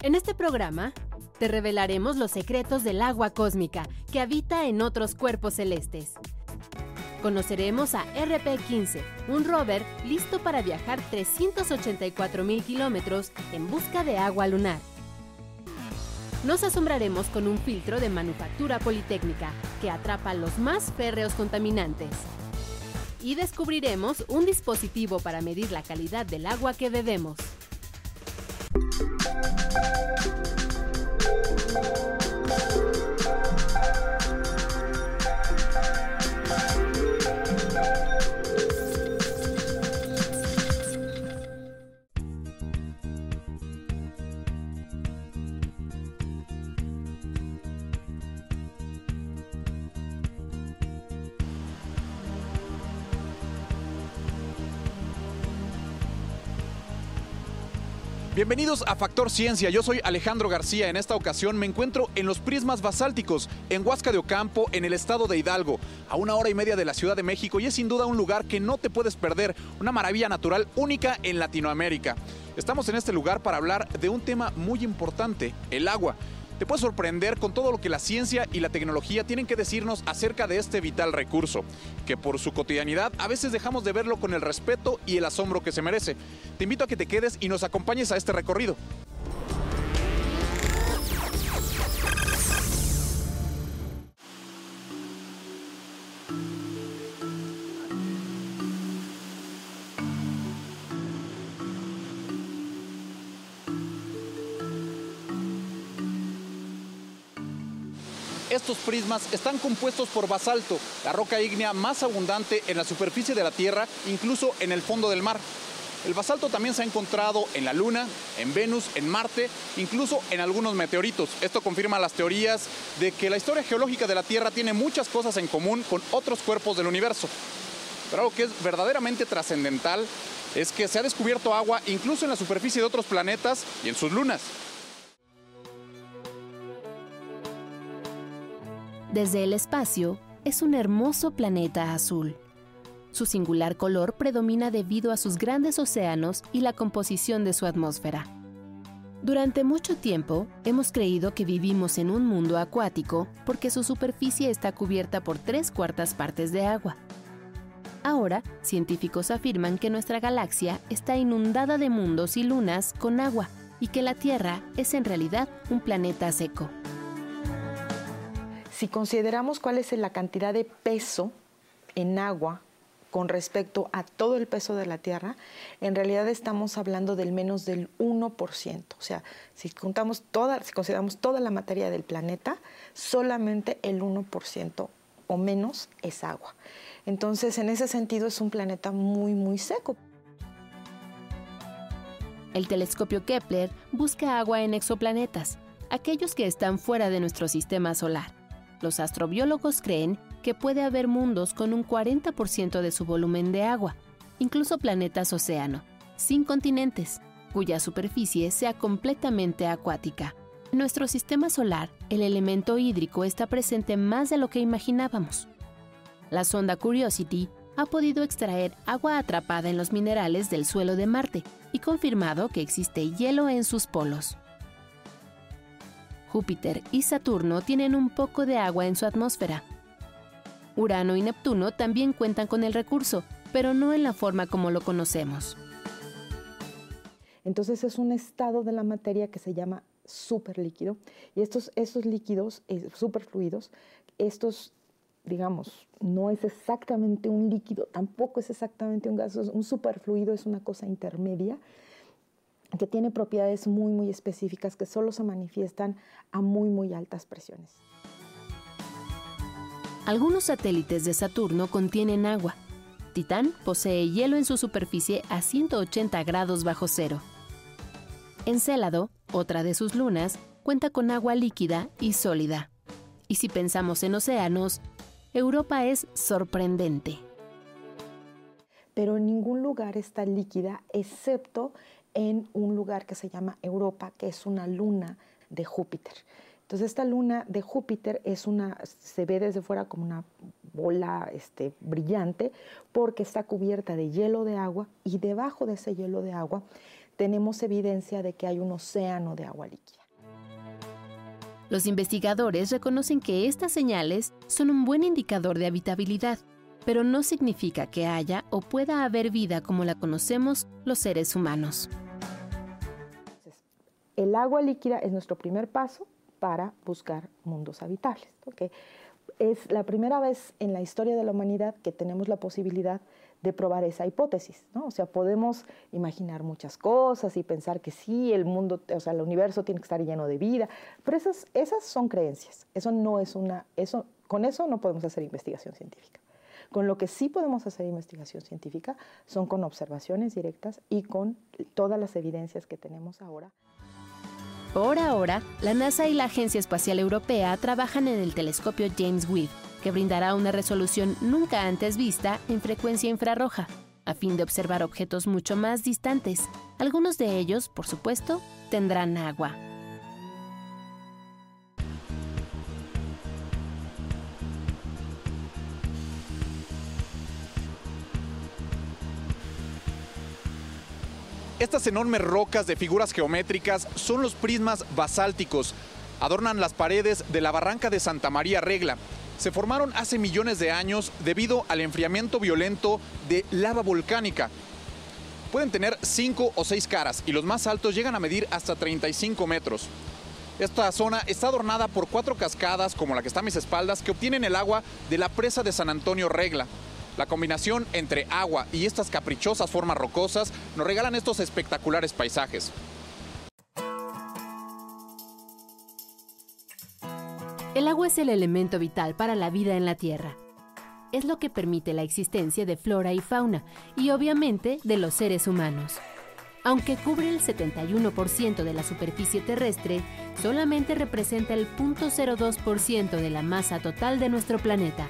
En este programa, te revelaremos los secretos del agua cósmica que habita en otros cuerpos celestes. Conoceremos a RP-15, un rover listo para viajar 384 mil kilómetros en busca de agua lunar. Nos asombraremos con un filtro de manufactura politécnica que atrapa los más férreos contaminantes. Y descubriremos un dispositivo para medir la calidad del agua que bebemos. Thank you. Bienvenidos a Factor Ciencia, yo soy Alejandro García. En esta ocasión me encuentro en los prismas basálticos, en Huasca de Ocampo, en el estado de Hidalgo, a una hora y media de la Ciudad de México y es sin duda un lugar que no te puedes perder, una maravilla natural única en Latinoamérica. Estamos en este lugar para hablar de un tema muy importante, el agua te puede sorprender con todo lo que la ciencia y la tecnología tienen que decirnos acerca de este vital recurso, que por su cotidianidad a veces dejamos de verlo con el respeto y el asombro que se merece. Te invito a que te quedes y nos acompañes a este recorrido. Estos prismas están compuestos por basalto, la roca ígnea más abundante en la superficie de la Tierra, incluso en el fondo del mar. El basalto también se ha encontrado en la Luna, en Venus, en Marte, incluso en algunos meteoritos. Esto confirma las teorías de que la historia geológica de la Tierra tiene muchas cosas en común con otros cuerpos del universo. Pero algo que es verdaderamente trascendental es que se ha descubierto agua incluso en la superficie de otros planetas y en sus lunas. Desde el espacio, es un hermoso planeta azul. Su singular color predomina debido a sus grandes océanos y la composición de su atmósfera. Durante mucho tiempo hemos creído que vivimos en un mundo acuático porque su superficie está cubierta por tres cuartas partes de agua. Ahora, científicos afirman que nuestra galaxia está inundada de mundos y lunas con agua y que la Tierra es en realidad un planeta seco. Si consideramos cuál es la cantidad de peso en agua con respecto a todo el peso de la Tierra, en realidad estamos hablando del menos del 1%. O sea, si, contamos toda, si consideramos toda la materia del planeta, solamente el 1% o menos es agua. Entonces, en ese sentido, es un planeta muy, muy seco. El telescopio Kepler busca agua en exoplanetas, aquellos que están fuera de nuestro sistema solar. Los astrobiólogos creen que puede haber mundos con un 40% de su volumen de agua, incluso planetas océano, sin continentes, cuya superficie sea completamente acuática. En nuestro sistema solar, el elemento hídrico está presente más de lo que imaginábamos. La sonda Curiosity ha podido extraer agua atrapada en los minerales del suelo de Marte y confirmado que existe hielo en sus polos. Júpiter y Saturno tienen un poco de agua en su atmósfera. Urano y Neptuno también cuentan con el recurso, pero no en la forma como lo conocemos. Entonces es un estado de la materia que se llama superlíquido y estos, estos líquidos eh, superfluidos, estos digamos, no es exactamente un líquido, tampoco es exactamente un gas, un superfluido es una cosa intermedia que tiene propiedades muy, muy específicas que solo se manifiestan a muy, muy altas presiones. Algunos satélites de Saturno contienen agua. Titán posee hielo en su superficie a 180 grados bajo cero. Encélado, otra de sus lunas, cuenta con agua líquida y sólida. Y si pensamos en océanos, Europa es sorprendente. Pero en ningún lugar está líquida excepto en un lugar que se llama Europa, que es una luna de Júpiter. Entonces esta luna de Júpiter es una, se ve desde fuera como una bola este, brillante porque está cubierta de hielo de agua y debajo de ese hielo de agua tenemos evidencia de que hay un océano de agua líquida. Los investigadores reconocen que estas señales son un buen indicador de habitabilidad, pero no significa que haya o pueda haber vida como la conocemos los seres humanos. El agua líquida es nuestro primer paso para buscar mundos habitables. Es la primera vez en la historia de la humanidad que tenemos la posibilidad de probar esa hipótesis, ¿no? O sea, podemos imaginar muchas cosas y pensar que sí, el mundo, o sea, el universo tiene que estar lleno de vida, pero esas, esas son creencias. Eso no es una, eso, con eso no podemos hacer investigación científica. Con lo que sí podemos hacer investigación científica son con observaciones directas y con todas las evidencias que tenemos ahora. Por ahora, la NASA y la Agencia Espacial Europea trabajan en el telescopio James Webb que brindará una resolución nunca antes vista en frecuencia infrarroja, a fin de observar objetos mucho más distantes. Algunos de ellos, por supuesto, tendrán agua. Estas enormes rocas de figuras geométricas son los prismas basálticos. Adornan las paredes de la barranca de Santa María Regla, se formaron hace millones de años debido al enfriamiento violento de lava volcánica. Pueden tener cinco o seis caras y los más altos llegan a medir hasta 35 metros. Esta zona está adornada por cuatro cascadas, como la que está a mis espaldas, que obtienen el agua de la presa de San Antonio Regla. La combinación entre agua y estas caprichosas formas rocosas nos regalan estos espectaculares paisajes. El agua es el elemento vital para la vida en la Tierra. Es lo que permite la existencia de flora y fauna y obviamente de los seres humanos. Aunque cubre el 71% de la superficie terrestre, solamente representa el 0.02% de la masa total de nuestro planeta.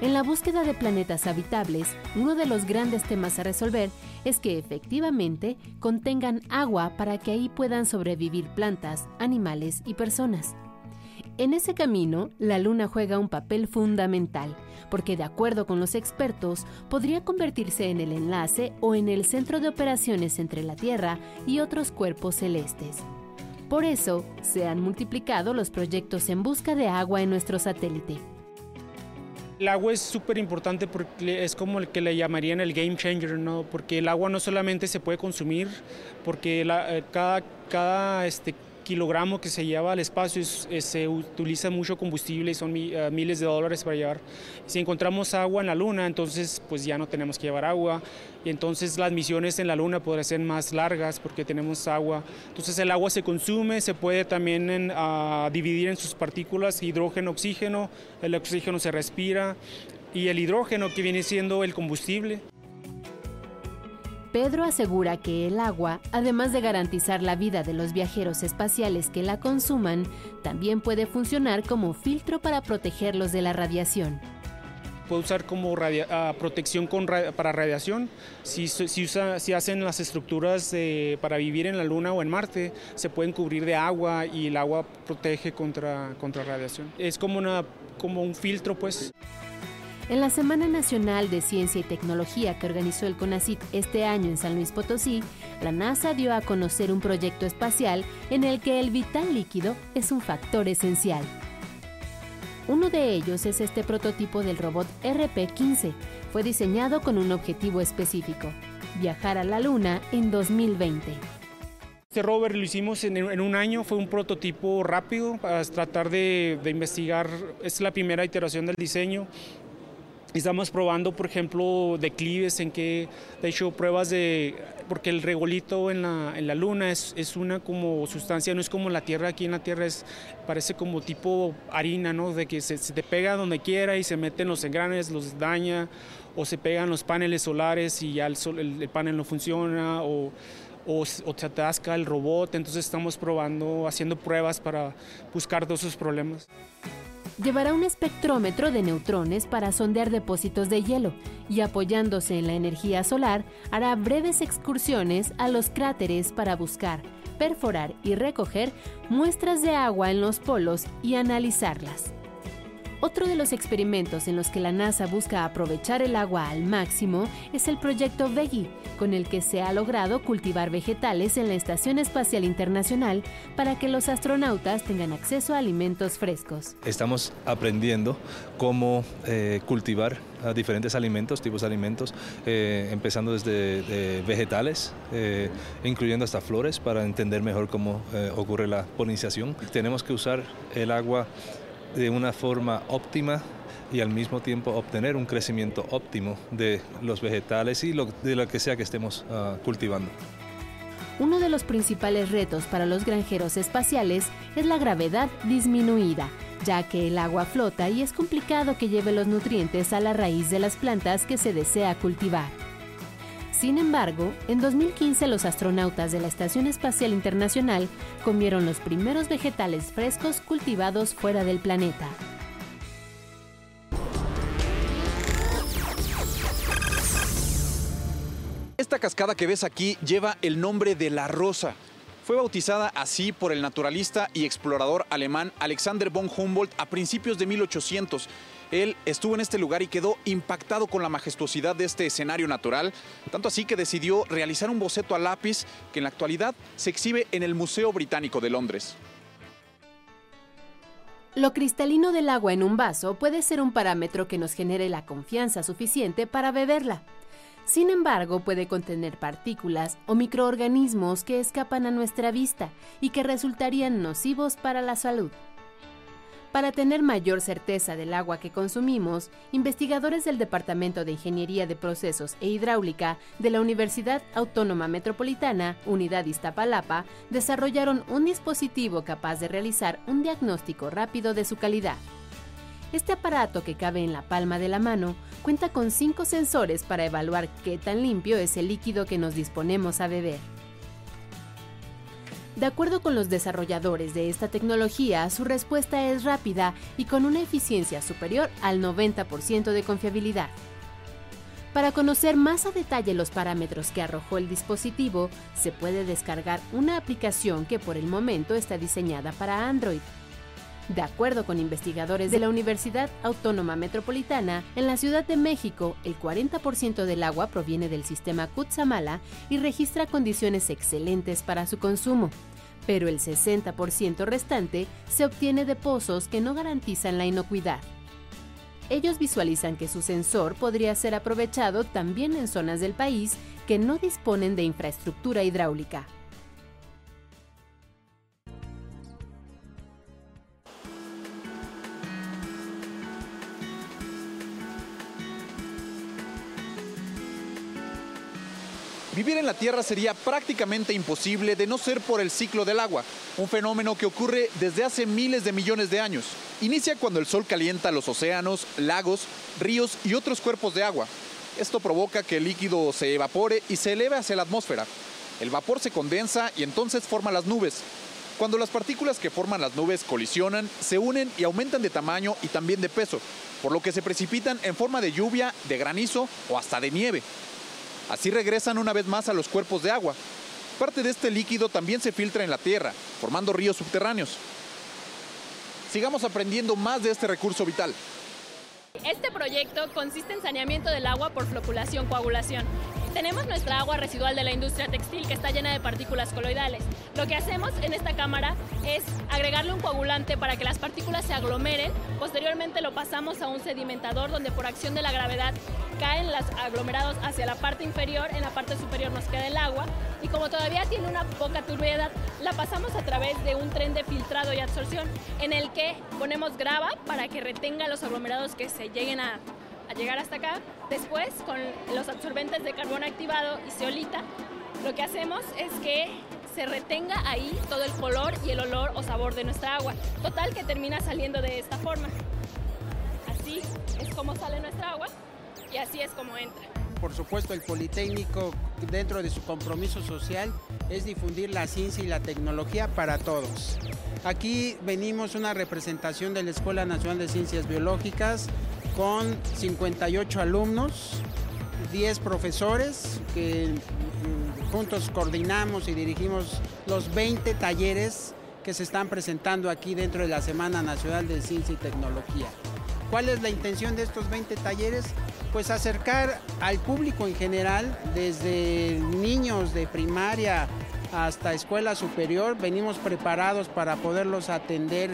En la búsqueda de planetas habitables, uno de los grandes temas a resolver es que efectivamente contengan agua para que ahí puedan sobrevivir plantas, animales y personas. En ese camino, la Luna juega un papel fundamental, porque de acuerdo con los expertos, podría convertirse en el enlace o en el centro de operaciones entre la Tierra y otros cuerpos celestes. Por eso, se han multiplicado los proyectos en busca de agua en nuestro satélite. El agua es súper importante porque es como el que le llamarían el game changer, ¿no? Porque el agua no solamente se puede consumir, porque eh, cada, cada este, kilogramo que se lleva al espacio se utiliza mucho combustible y son eh, miles de dólares para llevar. Si encontramos agua en la Luna, entonces pues ya no tenemos que llevar agua y entonces las misiones en la Luna podrían ser más largas porque tenemos agua. Entonces el agua se consume, se puede también ah, dividir en sus partículas, hidrógeno, oxígeno, el oxígeno se respira y el hidrógeno que viene siendo el combustible. Pedro asegura que el agua, además de garantizar la vida de los viajeros espaciales que la consuman, también puede funcionar como filtro para protegerlos de la radiación. Puede usar como ah, protección para radiación. Si, hacen las estructuras para vivir en la Luna o en Marte, se pueden cubrir de agua y el agua protege contra, radiación. Es como un filtro, pues. En la Semana Nacional de Ciencia y Tecnología que organizó el CONACYT este año en San Luis Potosí, la NASA dio a conocer un proyecto espacial en el que el vital líquido es un factor esencial. Uno de ellos es este prototipo del robot RP-15. Fue diseñado con un objetivo específico, viajar a la Luna en 2020. Este rover lo hicimos en, un año, fue un prototipo rápido para tratar de investigar, es la primera iteración del diseño, Estamos probando, por ejemplo, declives en que, de hecho, pruebas de, porque el regolito en la, en la luna es, es, una como sustancia, no es como la Tierra, aquí en la Tierra es, parece como tipo harina, ¿no? De que se, te pega donde quiera y se meten los engranes, los daña, o se pegan los paneles solares y ya el, el, panel no funciona, o, o, o, se atasca el robot, entonces estamos probando, haciendo pruebas para buscar todos esos problemas llevará un espectrómetro de neutrones para sondear depósitos de hielo y apoyándose en la energía solar hará breves excursiones a los cráteres para buscar, perforar y recoger muestras de agua en los polos y analizarlas. Otro de los experimentos en los que la NASA busca aprovechar el agua al máximo es el proyecto Veggie, con el que se ha logrado cultivar vegetales en la Estación Espacial Internacional para que los astronautas tengan acceso a alimentos frescos. Estamos aprendiendo cómo eh, cultivar diferentes alimentos, tipos de alimentos, eh, empezando desde vegetales, eh, incluyendo hasta flores, para entender mejor cómo ocurre la polinización. Tenemos que usar el agua de una forma óptima y al mismo tiempo obtener un crecimiento óptimo de los vegetales y de lo que sea que estemos ah, cultivando. Uno de los principales retos para los granjeros espaciales es la gravedad disminuida, ya que el agua flota y es complicado que lleve los nutrientes a la raíz de las plantas que se desea cultivar. Sin embargo, en 2015 los astronautas de la Estación Espacial Internacional comieron los primeros vegetales frescos cultivados fuera del planeta. Esta cascada que ves aquí lleva el nombre de La Rosa. Fue bautizada así por el naturalista y explorador alemán Alexander von Humboldt a principios de 1800 él estuvo en este lugar y quedó impactado con la majestuosidad de este escenario natural, tanto así que decidió realizar un boceto a lápiz que en la actualidad se exhibe en el Museo Británico de Londres. Lo cristalino del agua en un vaso puede ser un parámetro que nos genere la confianza suficiente para beberla. Sin embargo, puede contener partículas o microorganismos que escapan a nuestra vista y que resultarían nocivos para la salud. Para tener mayor certeza del agua que consumimos, investigadores del Departamento de Ingeniería de Procesos e Hidráulica de la Universidad Autónoma Metropolitana, Unidad Iztapalapa, desarrollaron un dispositivo capaz de realizar un diagnóstico rápido de su calidad. Este aparato que cabe en la palma de la mano cuenta con cinco sensores para evaluar qué tan limpio es el líquido que nos disponemos a beber. De acuerdo con los desarrolladores de esta tecnología, su respuesta es rápida y con una eficiencia superior al 90% de confiabilidad. Para conocer más a detalle los parámetros que arrojó el dispositivo, se puede descargar una aplicación que por el momento está diseñada para Android. De acuerdo con investigadores de la Universidad Autónoma Metropolitana, en la Ciudad de México, el 40% del agua proviene del sistema Cutzamala y registra condiciones excelentes para su consumo. Pero el 60% restante se obtiene de pozos que no garantizan la inocuidad. Ellos visualizan que su sensor podría ser aprovechado también en zonas del país que no disponen de infraestructura hidráulica. Vivir en la Tierra sería prácticamente imposible de no ser por el ciclo del agua, un fenómeno que ocurre desde hace miles de millones de años. Inicia cuando el sol calienta los océanos, lagos, ríos y otros cuerpos de agua. Esto provoca que el líquido se evapore y se eleve hacia la atmósfera. El vapor se condensa y entonces forma las nubes. Cuando las partículas que forman las nubes colisionan, se unen y aumentan de tamaño y también de peso, por lo que se precipitan en forma de lluvia, de granizo o hasta de nieve. Así regresan una vez más a los cuerpos de agua. Parte de este líquido también se filtra en la tierra, formando ríos subterráneos. Sigamos aprendiendo más de este recurso vital. Este proyecto consiste en saneamiento del agua por floculación-coagulación. Tenemos nuestra agua residual de la industria textil que está llena de partículas coloidales. Lo que hacemos en esta cámara es agregarle un coagulante para que las partículas se aglomeren. Posteriormente lo pasamos a un sedimentador donde por acción de la gravedad caen los aglomerados hacia la parte inferior, en la parte superior nos queda el agua y como todavía tiene una poca turbiedad, la pasamos a través de un tren de filtrado y absorción en el que ponemos grava para que retenga los aglomerados que se lleguen a a llegar hasta acá. Después, con los absorbentes de carbón activado y zeolita, lo que hacemos es que se retenga ahí todo el color y el olor o sabor de nuestra agua. Total que termina saliendo de esta forma. Así es como sale nuestra agua y así es como entra. Por supuesto, el Politécnico, dentro de su compromiso social, es difundir la ciencia y la tecnología para todos. Aquí venimos una representación de la Escuela Nacional de Ciencias Biológicas, con 58 alumnos, 10 profesores que juntos coordinamos y dirigimos los 20 talleres que se están presentando aquí dentro de la Semana Nacional de Ciencia y Tecnología. ¿Cuál es la intención de estos 20 talleres? Pues acercar al público en general, desde niños de primaria hasta escuela superior, venimos preparados para poderlos atender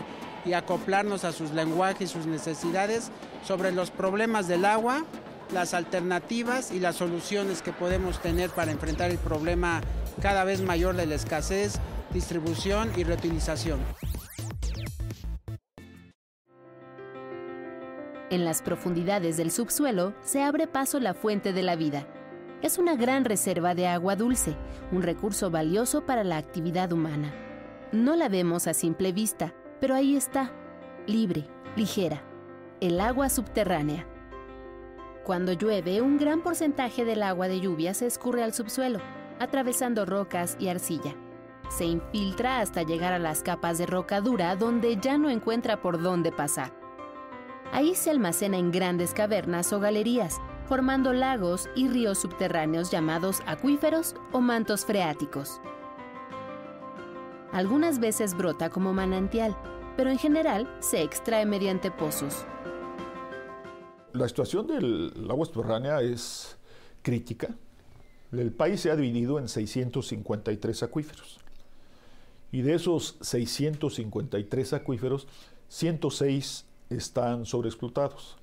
y acoplarnos a sus lenguajes, sus necesidades sobre los problemas del agua, las alternativas y las soluciones que podemos tener para enfrentar el problema cada vez mayor de la escasez, distribución y reutilización. En las profundidades del subsuelo se abre paso la fuente de la vida. Es una gran reserva de agua dulce, un recurso valioso para la actividad humana. No la vemos a simple vista, pero ahí está, libre, ligera, el agua subterránea. Cuando llueve, un gran porcentaje del agua de lluvia se escurre al subsuelo, atravesando rocas y arcilla. Se infiltra hasta llegar a las capas de roca dura donde ya no encuentra por dónde pasar. Ahí se almacena en grandes cavernas o galerías, formando lagos y ríos subterráneos llamados acuíferos o mantos freáticos. Algunas veces brota como manantial, pero en general se extrae mediante pozos. La situación del agua subterránea es crítica. El país se ha dividido en 653 acuíferos. Y de esos 653 acuíferos, 106 están sobreexplotados.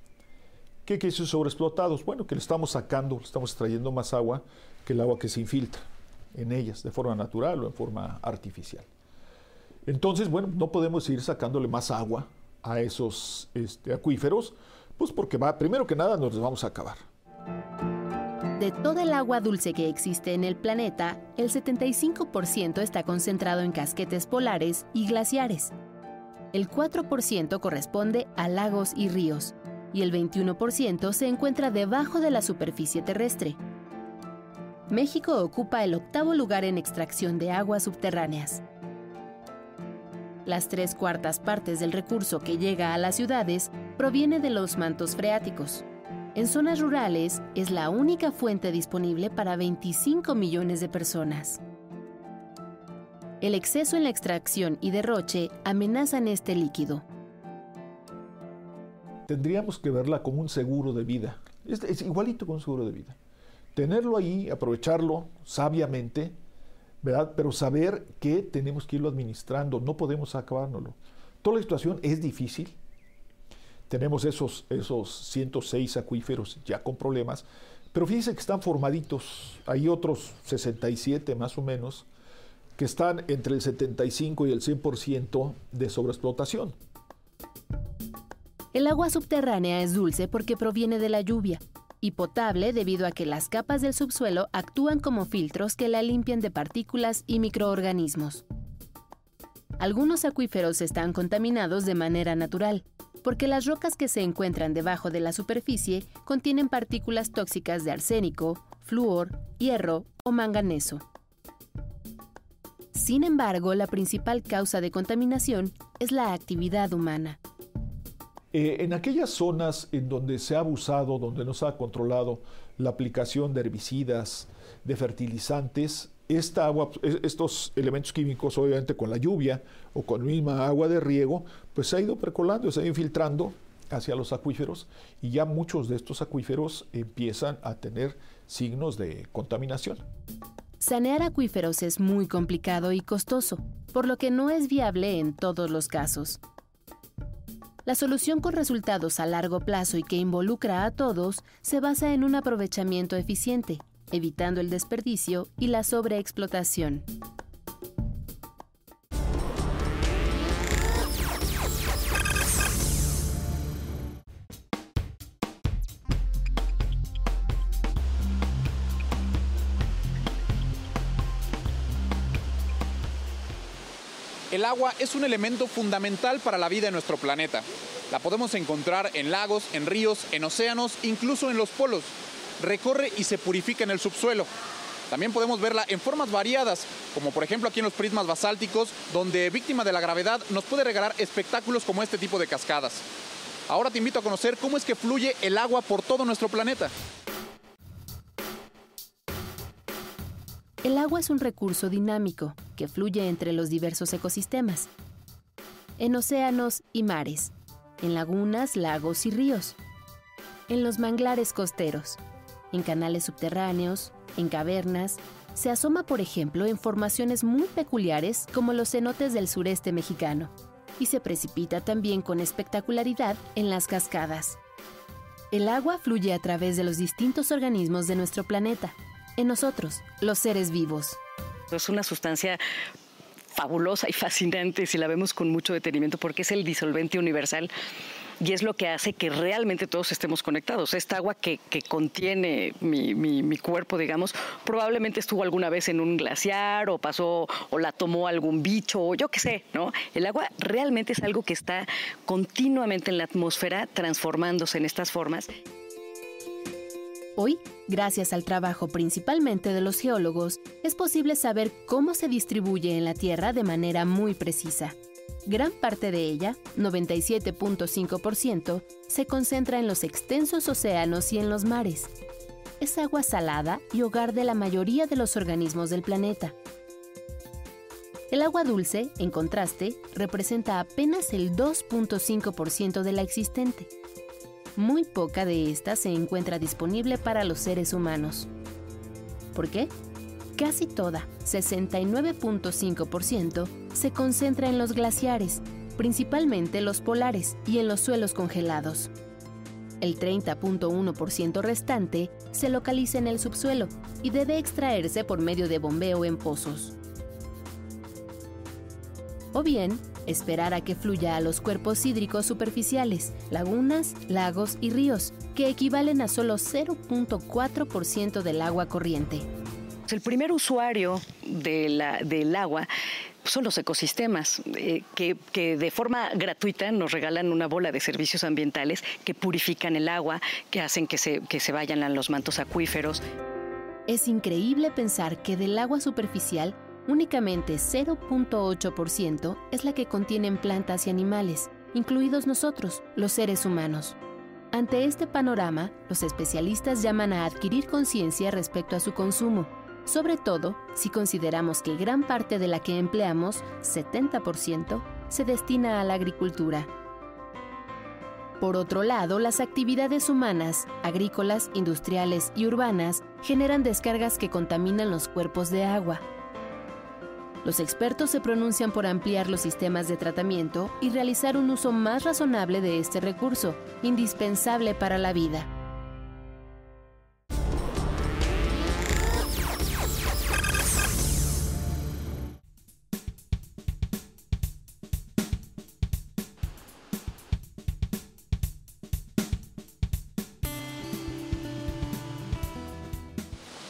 ¿Qué quiere decir sobreexplotados? Bueno, que le estamos sacando, le estamos extrayendo más agua que el agua que se infiltra en ellas, de forma natural o en forma artificial. Entonces, bueno, no podemos seguir sacándole más agua a esos este, acuíferos, pues porque va, primero que nada nos los vamos a acabar. De toda el agua dulce que existe en el planeta, el 75% está concentrado en casquetes polares y glaciares, el 4% corresponde a lagos y ríos y el 21% se encuentra debajo de la superficie terrestre. México ocupa el octavo lugar en extracción de aguas subterráneas. Las tres cuartas partes del recurso que llega a las ciudades proviene de los mantos freáticos. En zonas rurales es la única fuente disponible para 25 millones de personas. El exceso en la extracción y derroche amenazan este líquido. Tendríamos que verla como un seguro de vida. Es, igualito con un seguro de vida. Tenerlo ahí, aprovecharlo sabiamente, ¿verdad? Pero saber que tenemos que irlo administrando, no podemos acabárnoslo. Toda la situación es difícil. Tenemos esos, esos 106 acuíferos ya con problemas, pero fíjense que están formaditos. Hay otros 67 más o menos que están entre el 75 y el 100% de sobreexplotación. El agua subterránea es dulce porque proviene de la lluvia y potable debido a que las capas del subsuelo actúan como filtros que la limpian de partículas y microorganismos. Algunos acuíferos están contaminados de manera natural, porque las rocas que se encuentran debajo de la superficie contienen partículas tóxicas de arsénico, flúor, hierro o manganeso. Sin embargo, la principal causa de contaminación es la actividad humana. Eh, en aquellas zonas en donde se ha abusado, donde no se ha controlado la aplicación de herbicidas, de fertilizantes, estos elementos químicos, obviamente con la lluvia o con misma agua de riego, pues se ha ido percolando, se ha ido infiltrando hacia los acuíferos y ya muchos de estos acuíferos empiezan a tener signos de contaminación. Sanear acuíferos es muy complicado y costoso, por lo que no es viable en todos los casos. La solución con resultados a largo plazo y que involucra a todos se basa en un aprovechamiento eficiente, evitando el desperdicio y la sobreexplotación. Agua es un elemento fundamental para la vida en nuestro planeta. La podemos encontrar en lagos, en ríos, en océanos, incluso en los polos. Recorre y se purifica en el subsuelo. También podemos verla en formas variadas, como por ejemplo aquí en los prismas basálticos, donde víctima de la gravedad nos puede regalar espectáculos como este tipo de cascadas. Ahora te invito a conocer cómo es que fluye el agua por todo nuestro planeta. El agua es un recurso dinámico que fluye entre los diversos ecosistemas, en océanos y mares. en lagunas, lagos y ríos, en los manglares costeros, en canales subterráneos, en cavernas, se asoma por ejemplo en formaciones muy peculiares como los cenotes del sureste mexicano, y se precipita también con espectacularidad en las cascadas. El agua fluye a través de los distintos organismos de nuestro planeta, en nosotros, los seres vivos. Es una sustancia fabulosa y fascinante si la vemos con mucho detenimiento porque es el disolvente universal y es lo que hace que realmente todos estemos conectados. Esta agua que, contiene mi, cuerpo, digamos, probablemente estuvo alguna vez en un glaciar o pasó o la tomó algún bicho o yo qué sé, ¿no? El agua realmente es algo que está continuamente en la atmósfera transformándose en estas formas. Hoy, gracias al trabajo principalmente de los geólogos, es posible saber cómo se distribuye en la Tierra de manera muy precisa. Gran parte de ella, 97.5%, se concentra en los extensos océanos y en los mares. Es agua salada y hogar de la mayoría de los organismos del planeta. El agua dulce, en contraste, representa apenas el 2.5% de la existente muy poca de esta se encuentra disponible para los seres humanos. ¿Por qué? Casi toda, 69.5%, se concentra en los glaciares, principalmente los polares y en los suelos congelados. El 30.1% restante se localiza en el subsuelo y debe extraerse por medio de bombeo en pozos. O bien, esperar a que fluya a los cuerpos hídricos superficiales, lagunas, lagos y ríos, que equivalen a solo 0.4% del agua corriente. El primer usuario del agua son los ecosistemas, eh, que, de forma gratuita nos regalan una bola de servicios ambientales que purifican el agua, que hacen que se, que se vayan a los mantos acuíferos. Es increíble pensar que del agua superficial Únicamente 0.8% es la que contienen plantas y animales, incluidos nosotros, los seres humanos. Ante este panorama, los especialistas llaman a adquirir conciencia respecto a su consumo, sobre todo si consideramos que gran parte de la que empleamos, 70%, se destina a la agricultura. Por otro lado, las actividades humanas, agrícolas, industriales y urbanas generan descargas que contaminan los cuerpos de agua, los expertos se pronuncian por ampliar los sistemas de tratamiento y realizar un uso más razonable de este recurso, indispensable para la vida.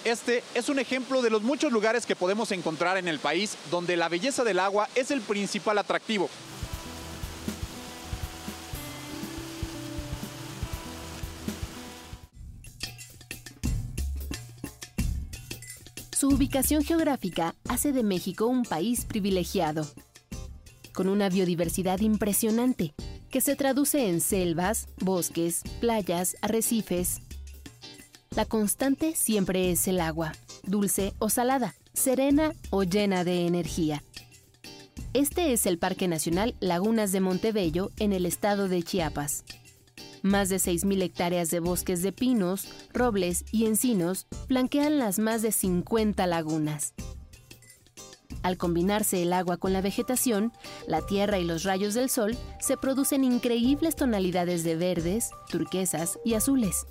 Este es un ejemplo de los muchos lugares que podemos encontrar en el país donde la belleza del agua es el principal atractivo. Su ubicación geográfica hace de México un país privilegiado, con una biodiversidad impresionante, que se traduce en selvas, bosques, playas, arrecifes, la constante siempre es el agua, dulce o salada, serena o llena de energía. Este es el Parque Nacional Lagunas de Montebello en el estado de Chiapas. Más de 6.000 hectáreas de bosques de pinos, robles y encinos flanquean las más de 50 lagunas. Al combinarse el agua con la vegetación, la tierra y los rayos del sol, se producen increíbles tonalidades de verdes, turquesas y azules.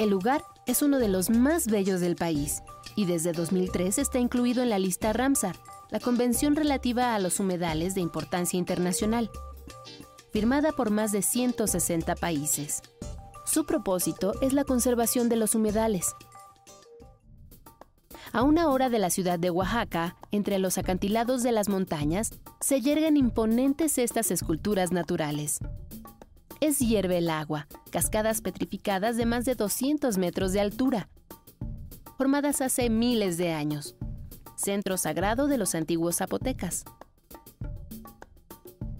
El lugar es uno de los más bellos del país y desde 2003 está incluido en la lista Ramsar, la convención relativa a los humedales de importancia internacional, firmada por más de 160 países. Su propósito es la conservación de los humedales. A una hora de la ciudad de Oaxaca, entre los acantilados de las montañas, se yergan imponentes estas esculturas naturales, es hierve el agua, cascadas petrificadas de más de 200 metros de altura, formadas hace miles de años, centro sagrado de los antiguos zapotecas.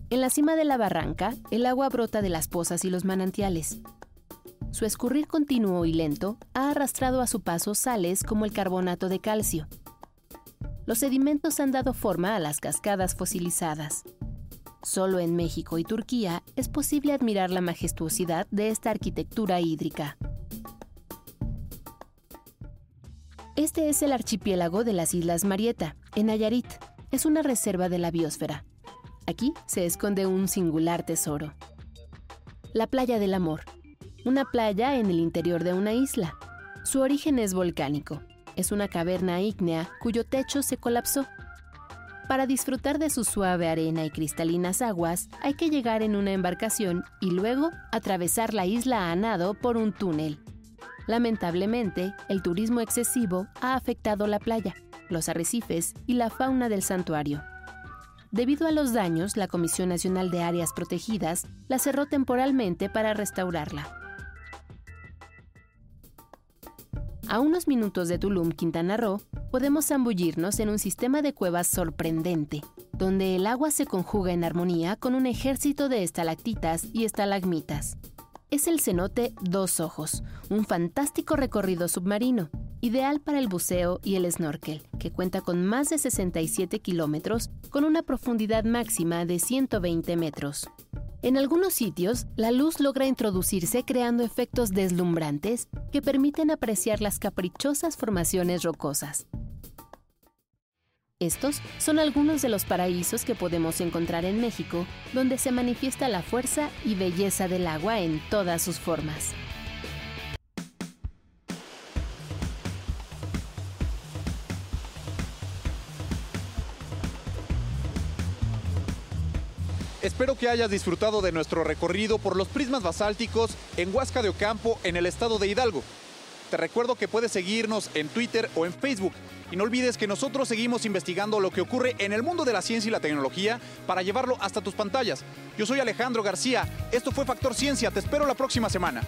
En la cima de la barranca, el agua brota de las pozas y los manantiales. Su escurrir continuo y lento ha arrastrado a su paso sales como el carbonato de calcio. Los sedimentos han dado forma a las cascadas fosilizadas. Solo en México y Turquía es posible admirar la majestuosidad de esta arquitectura hídrica. Este es el archipiélago de las Islas Marieta, en Nayarit. Es una reserva de la biosfera. Aquí se esconde un singular tesoro. La Playa del Amor, una playa en el interior de una isla. Su origen es volcánico. Es una caverna ígnea cuyo techo se colapsó. Para disfrutar de su suave arena y cristalinas aguas, hay que llegar en una embarcación y luego atravesar la isla a nado por un túnel. Lamentablemente, el turismo excesivo ha afectado la playa, los arrecifes y la fauna del santuario. Debido a los daños, la Comisión Nacional de Áreas Protegidas la cerró temporalmente para restaurarla. A unos minutos de Tulum, Quintana Roo, podemos zambullirnos en un sistema de cuevas sorprendente, donde el agua se conjuga en armonía con un ejército de estalactitas y estalagmitas. Es el cenote Dos Ojos, un fantástico recorrido submarino, ideal para el buceo y el snorkel, que cuenta con más de 67 kilómetros con una profundidad máxima de 120 metros. En algunos sitios, la luz logra introducirse creando efectos deslumbrantes que permiten apreciar las caprichosas formaciones rocosas. Estos son algunos de los paraísos que podemos encontrar en México, donde se manifiesta la fuerza y belleza del agua en todas sus formas. Espero que hayas disfrutado de nuestro recorrido por los prismas basálticos en Huasca de Ocampo, en el estado de Hidalgo. Te recuerdo que puedes seguirnos en Twitter o en Facebook. Y no olvides que nosotros seguimos investigando lo que ocurre en el mundo de la ciencia y la tecnología para llevarlo hasta tus pantallas. Yo soy Alejandro García. Esto fue Factor Ciencia. Te espero la próxima semana.